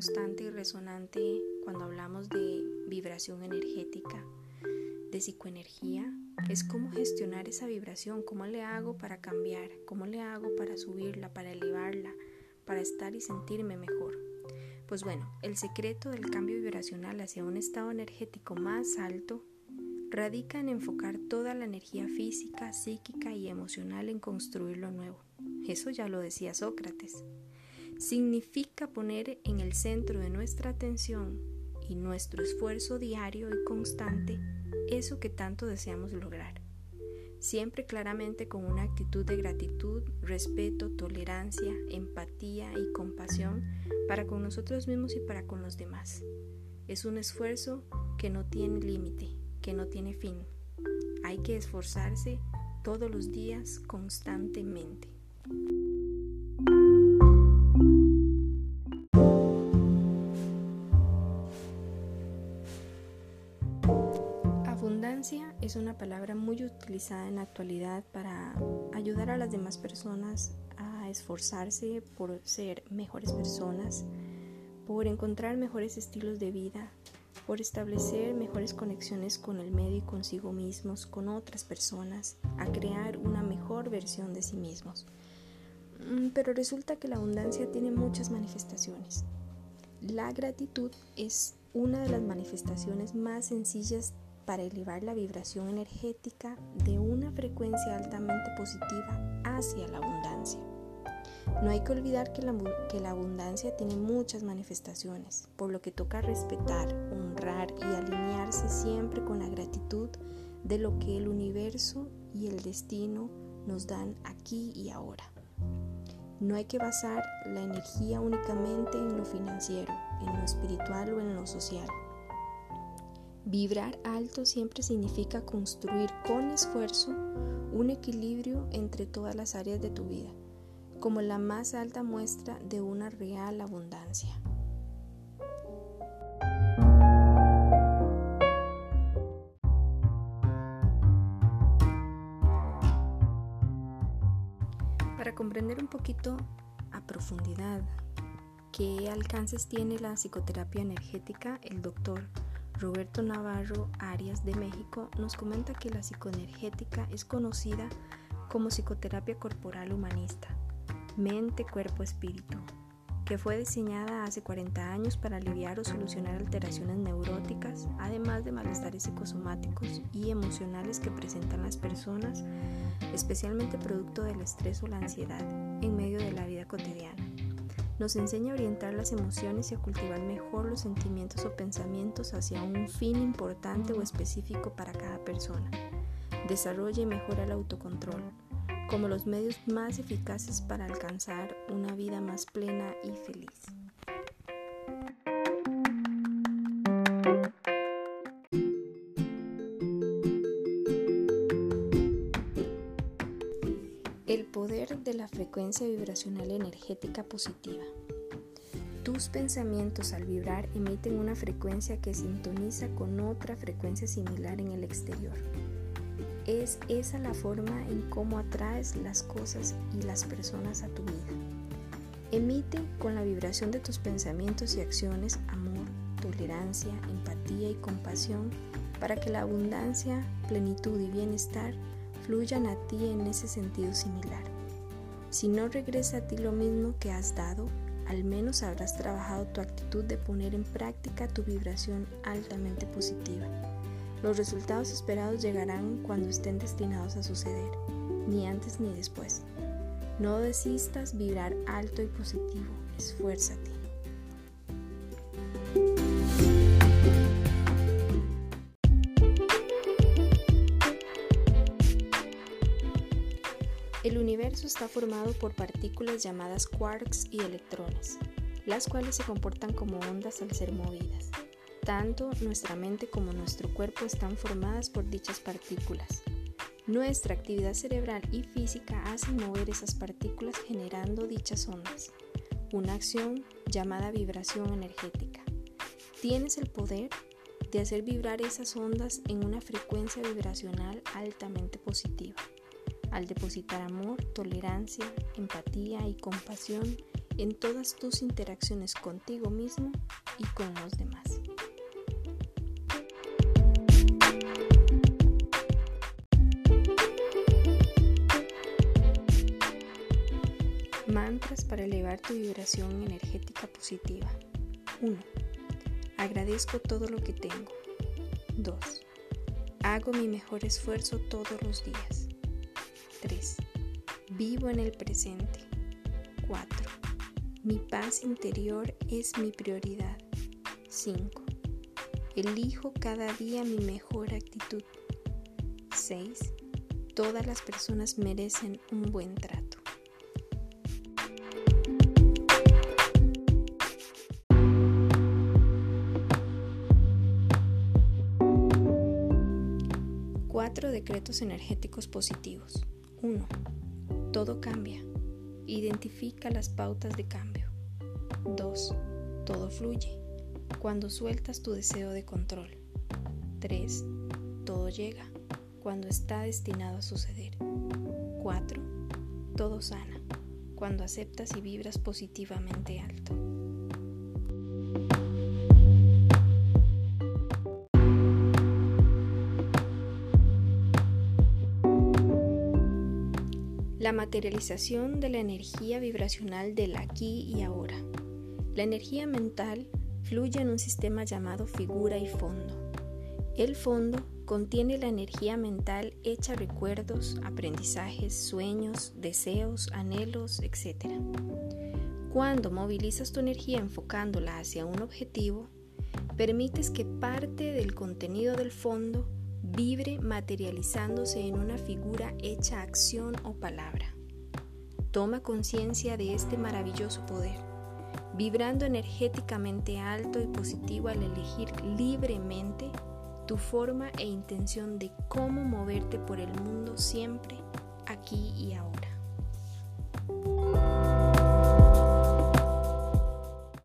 constante y resonante cuando hablamos de vibración energética, de psicoenergía, es cómo gestionar esa vibración, cómo le hago para cambiar, cómo le hago para subirla, para elevarla, para estar y sentirme mejor. Pues bueno, el secreto del cambio vibracional hacia un estado energético más alto radica en enfocar toda la energía física, psíquica y emocional en construir lo nuevo. Eso ya lo decía Sócrates. Significa poner en el centro de nuestra atención y nuestro esfuerzo diario y constante eso que tanto deseamos lograr. Siempre claramente con una actitud de gratitud, respeto, tolerancia, empatía y compasión para con nosotros mismos y para con los demás. Es un esfuerzo que no tiene límite que no tiene fin. Hay que esforzarse todos los días constantemente. Es una palabra muy utilizada en la actualidad para ayudar a las demás personas a esforzarse por ser mejores personas, por encontrar mejores estilos de vida, por establecer mejores conexiones con el medio y consigo mismos, con otras personas, a crear una mejor versión de sí mismos. Mm, pero resulta que la abundancia tiene muchas manifestaciones. La gratitud es una de las manifestaciones más sencillas para elevar la vibración energética de una frecuencia altamente positiva hacia la abundancia. No hay que olvidar que la, abundancia tiene muchas manifestaciones, por lo que toca respetar, honrar y alinearse siempre con la gratitud de lo que el universo y el destino nos dan aquí y ahora. No hay que basar la energía únicamente en lo financiero, en lo espiritual o en lo social. Vibrar alto siempre significa construir con esfuerzo un equilibrio entre todas las áreas de tu vida como la más alta muestra de una real abundancia. Para comprender un poquito a profundidad qué alcances tiene la psicoterapia energética, el doctor Roberto Navarro Arias de México nos comenta que la psicoenergética es conocida como psicoterapia corporal humanista mente, cuerpo, espíritu, que fue diseñada hace 40 años para aliviar o solucionar alteraciones neuróticas, además de malestares psicosomáticos y emocionales que presentan las personas, especialmente producto del estrés o la ansiedad en medio de la vida cotidiana. Nos enseña a orientar las emociones y a cultivar mejor los sentimientos o pensamientos hacia un fin importante o específico para cada persona. Desarrolla y mejora el autocontrol, como los medios más eficaces para alcanzar una vida más plena y feliz. El poder de la frecuencia vibracional energética positiva. Tus pensamientos al vibrar emiten una frecuencia que sintoniza con otra frecuencia similar en el exterior. Es esa la forma en cómo atraes las cosas y las personas a tu vida. Emite con la vibración de tus pensamientos y acciones amor, tolerancia, empatía y compasión para que la abundancia, plenitud y bienestar fluyan a ti en ese sentido similar. Si no regresa a ti lo mismo que has dado, al menos habrás trabajado tu actitud de poner en práctica tu vibración altamente positiva. Los resultados esperados llegarán cuando estén destinados a suceder, ni antes ni después. No desistas vibrar alto y positivo, esfuérzate. El universo está formado por partículas llamadas quarks y electrones, las cuales se comportan como ondas al ser movidas. Tanto nuestra mente como nuestro cuerpo están formadas por dichas partículas. Nuestra actividad cerebral y física hacen mover esas partículas generando dichas ondas, una acción llamada vibración energética. Tienes el poder de hacer vibrar esas ondas en una frecuencia vibracional altamente positiva. Al depositar amor, tolerancia, empatía y compasión en todas tus interacciones contigo mismo y con los demás. Mantras para elevar tu vibración energética positiva. 1. Agradezco todo lo que tengo. 2. Hago mi mejor esfuerzo todos los días. 3. Vivo en el presente. 4. Mi paz interior es mi prioridad. 5. Elijo cada día mi mejor actitud. 6. Todas las personas merecen un buen trato. Cuatro decretos energéticos positivos. 1. Todo cambia. Identifica las pautas de cambio. 2. Todo fluye. Cuando sueltas tu deseo de control. 3. Todo llega. Cuando está destinado a suceder. 4. Todo sana. Cuando aceptas y vibras positivamente alto. La materialización de la energía vibracional del aquí y ahora. La energía mental fluye en un sistema llamado figura y fondo. El fondo contiene la energía mental hecha recuerdos, aprendizajes, sueños, deseos, anhelos, etc. Cuando movilizas tu energía enfocándola hacia un objetivo, permites que parte del contenido del fondo vibre materializándose en una figura hecha acción o palabra. Toma conciencia de este maravilloso poder, vibrando energéticamente alto y positivo al elegir libremente tu forma e intención de cómo moverte por el mundo siempre, aquí y ahora.